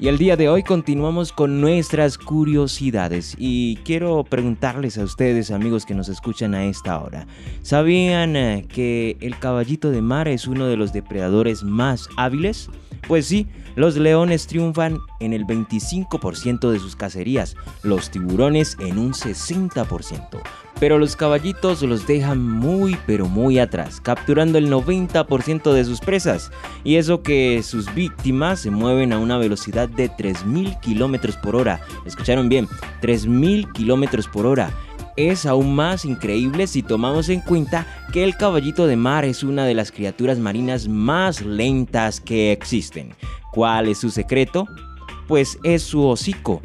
Y el día de hoy continuamos con nuestras curiosidades y quiero preguntarles a ustedes amigos que nos escuchan a esta hora, ¿sabían eh, que el caballito de mar es uno de los depredadores más hábiles? Pues sí, los leones triunfan en el 25% de sus cacerías, los tiburones en un 60%, pero los caballitos los dejan muy pero muy atrás, capturando el 90% de sus presas. Y eso que sus víctimas se mueven a una velocidad de 3.000 km por hora. ¿Escucharon bien? 3.000 km por hora. Es aún más increíble si tomamos en cuenta que el caballito de mar es una de las criaturas marinas más lentas que existen. ¿Cuál es su secreto? Pues es su hocico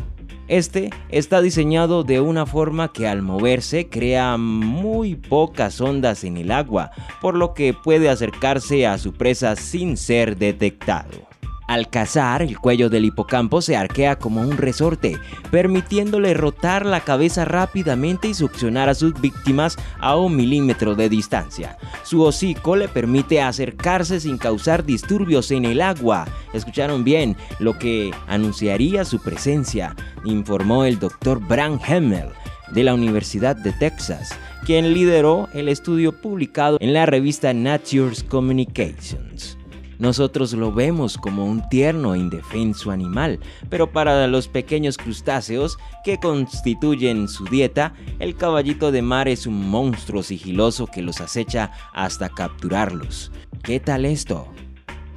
este está diseñado de una forma que al moverse crea muy pocas ondas en el agua, por lo que puede acercarse a su presa sin ser detectado. Al cazar, el cuello del hipocampo se arquea como un resorte, permitiéndole rotar la cabeza rápidamente y succionar a sus víctimas a un milímetro de distancia. Su hocico le permite acercarse sin causar disturbios en el agua. Escucharon bien lo que anunciaría su presencia, informó el doctor Bram Hemmel de la Universidad de Texas, quien lideró el estudio publicado en la revista Nature's Communications. Nosotros lo vemos como un tierno e indefenso animal, pero para los pequeños crustáceos que constituyen su dieta, el caballito de mar es un monstruo sigiloso que los acecha hasta capturarlos. ¿Qué tal esto?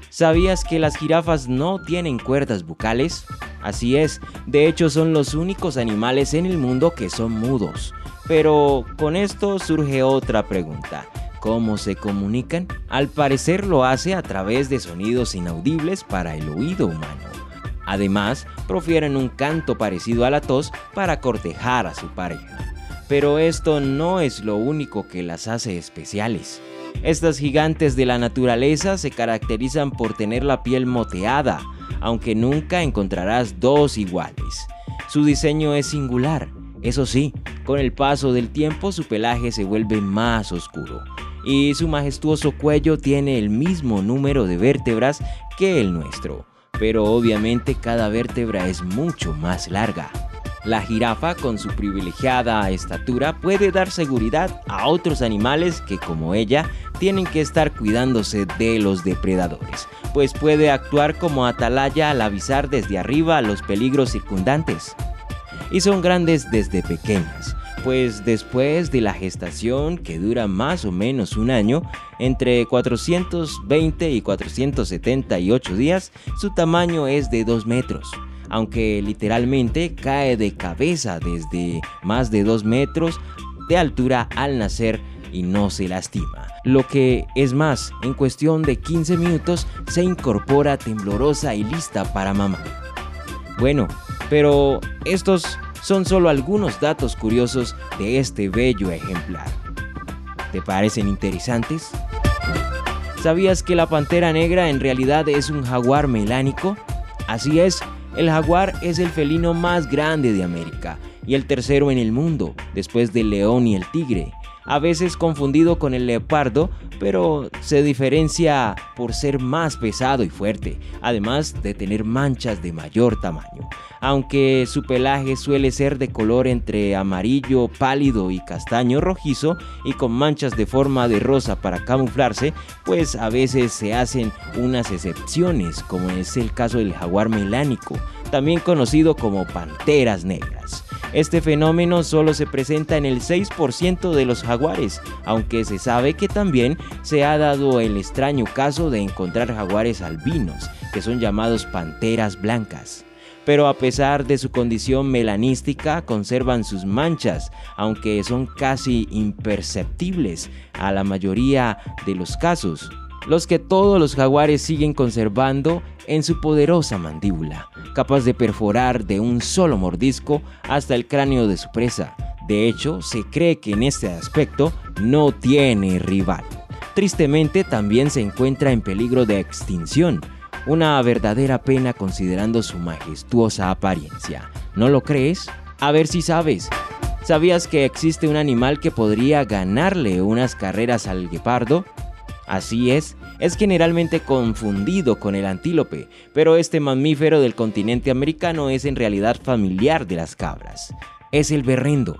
¿Sabías que las jirafas no tienen cuerdas bucales? Así es, de hecho son los únicos animales en el mundo que son mudos. Pero con esto surge otra pregunta. ¿Cómo se comunican? Al parecer lo hace a través de sonidos inaudibles para el oído humano. Además, profieren un canto parecido a la tos para cortejar a su pareja. Pero esto no es lo único que las hace especiales. Estas gigantes de la naturaleza se caracterizan por tener la piel moteada, aunque nunca encontrarás dos iguales. Su diseño es singular, eso sí, con el paso del tiempo su pelaje se vuelve más oscuro y su majestuoso cuello tiene el mismo número de vértebras que el nuestro, pero obviamente cada vértebra es mucho más larga. La jirafa con su privilegiada estatura puede dar seguridad a otros animales que como ella tienen que estar cuidándose de los depredadores, pues puede actuar como atalaya al avisar desde arriba los peligros circundantes. Y son grandes desde pequeñas, pues después de la gestación, que dura más o menos un año, entre 420 y 478 días, su tamaño es de 2 metros aunque literalmente cae de cabeza desde más de 2 metros de altura al nacer y no se lastima. Lo que es más, en cuestión de 15 minutos se incorpora temblorosa y lista para mamá. Bueno, pero estos son solo algunos datos curiosos de este bello ejemplar. ¿Te parecen interesantes? ¿Sabías que la pantera negra en realidad es un jaguar melánico? Así es, el jaguar es el felino más grande de América y el tercero en el mundo, después del león y el tigre a veces confundido con el leopardo, pero se diferencia por ser más pesado y fuerte, además de tener manchas de mayor tamaño. Aunque su pelaje suele ser de color entre amarillo pálido y castaño rojizo y con manchas de forma de rosa para camuflarse, pues a veces se hacen unas excepciones, como es el caso del jaguar melánico, también conocido como panteras negras. Este fenómeno solo se presenta en el 6% de los jaguares, aunque se sabe que también se ha dado el extraño caso de encontrar jaguares albinos, que son llamados panteras blancas pero a pesar de su condición melanística conservan sus manchas, aunque son casi imperceptibles a la mayoría de los casos. Los que todos los jaguares siguen conservando en su poderosa mandíbula, capaz de perforar de un solo mordisco hasta el cráneo de su presa. De hecho, se cree que en este aspecto no tiene rival. Tristemente también se encuentra en peligro de extinción, una verdadera pena considerando su majestuosa apariencia. ¿No lo crees? A ver si sabes. ¿Sabías que existe un animal que podría ganarle unas carreras al guepardo? Así es, es generalmente confundido con el antílope, pero este mamífero del continente americano es en realidad familiar de las cabras. Es el berrendo.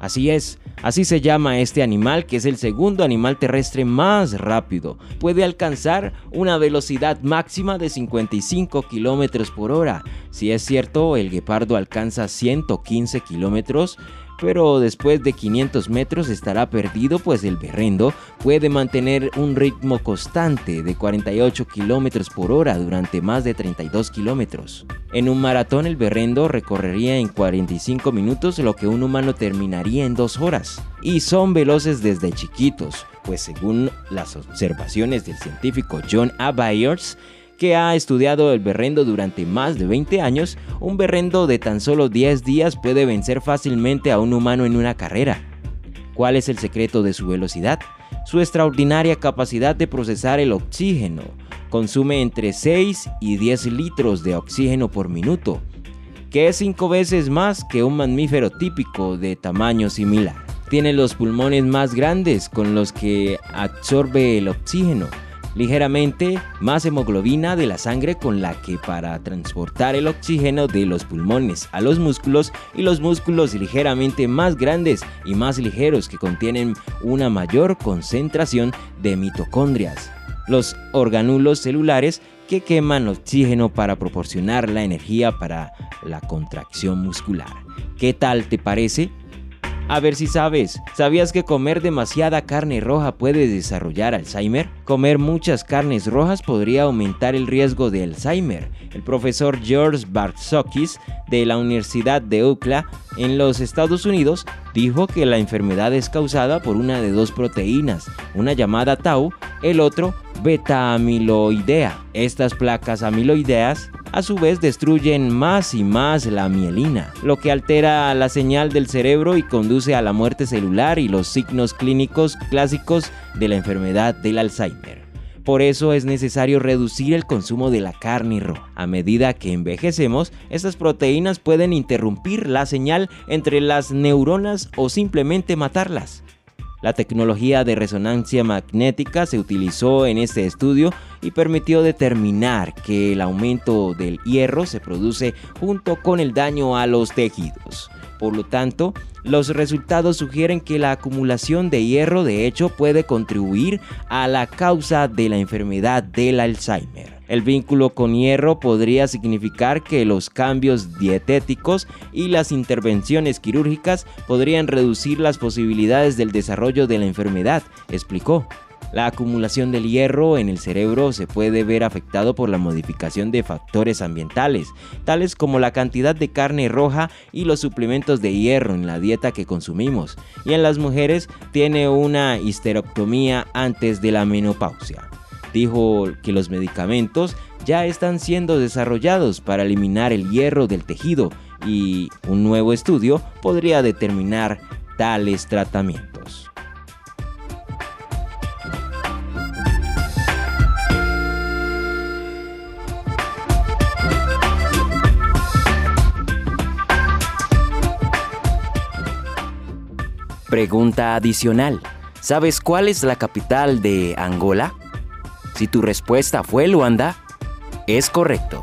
Así es, así se llama este animal que es el segundo animal terrestre más rápido. Puede alcanzar una velocidad máxima de 55 kilómetros por hora. Si es cierto, el guepardo alcanza 115 kilómetros pero después de 500 metros estará perdido pues el berrendo puede mantener un ritmo constante de 48 kilómetros por hora durante más de 32 kilómetros. En un maratón el berrendo recorrería en 45 minutos lo que un humano terminaría en 2 horas. Y son veloces desde chiquitos, pues según las observaciones del científico John A. Byers, que ha estudiado el berrendo durante más de 20 años, un berrendo de tan solo 10 días puede vencer fácilmente a un humano en una carrera. ¿Cuál es el secreto de su velocidad? Su extraordinaria capacidad de procesar el oxígeno. Consume entre 6 y 10 litros de oxígeno por minuto, que es 5 veces más que un mamífero típico de tamaño similar. Tiene los pulmones más grandes con los que absorbe el oxígeno ligeramente más hemoglobina de la sangre con la que para transportar el oxígeno de los pulmones a los músculos y los músculos ligeramente más grandes y más ligeros que contienen una mayor concentración de mitocondrias, los organulos celulares que queman oxígeno para proporcionar la energía para la contracción muscular. ¿Qué tal te parece? A ver si sabes, ¿sabías que comer demasiada carne roja puede desarrollar Alzheimer? Comer muchas carnes rojas podría aumentar el riesgo de Alzheimer. El profesor George Bartzokis de la Universidad de UCLA en los Estados Unidos dijo que la enfermedad es causada por una de dos proteínas, una llamada tau, el otro beta-amiloidea. Estas placas amiloideas a su vez destruyen más y más la mielina, lo que altera la señal del cerebro y conduce a la muerte celular y los signos clínicos clásicos de la enfermedad del Alzheimer. Por eso es necesario reducir el consumo de la carne roja. A medida que envejecemos, estas proteínas pueden interrumpir la señal entre las neuronas o simplemente matarlas. La tecnología de resonancia magnética se utilizó en este estudio y permitió determinar que el aumento del hierro se produce junto con el daño a los tejidos. Por lo tanto, los resultados sugieren que la acumulación de hierro de hecho puede contribuir a la causa de la enfermedad del Alzheimer. El vínculo con hierro podría significar que los cambios dietéticos y las intervenciones quirúrgicas podrían reducir las posibilidades del desarrollo de la enfermedad, explicó. La acumulación del hierro en el cerebro se puede ver afectado por la modificación de factores ambientales, tales como la cantidad de carne roja y los suplementos de hierro en la dieta que consumimos, y en las mujeres tiene una histerectomía antes de la menopausia dijo que los medicamentos ya están siendo desarrollados para eliminar el hierro del tejido y un nuevo estudio podría determinar tales tratamientos. Pregunta adicional. ¿Sabes cuál es la capital de Angola? Si tu respuesta fue Luanda, es correcto.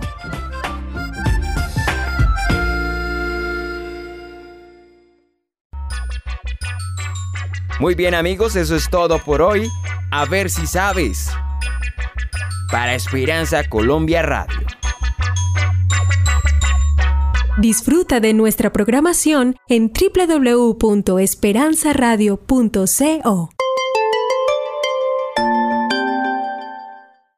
Muy bien amigos, eso es todo por hoy. A ver si sabes. Para Esperanza Colombia Radio. Disfruta de nuestra programación en www.esperanzaradio.co.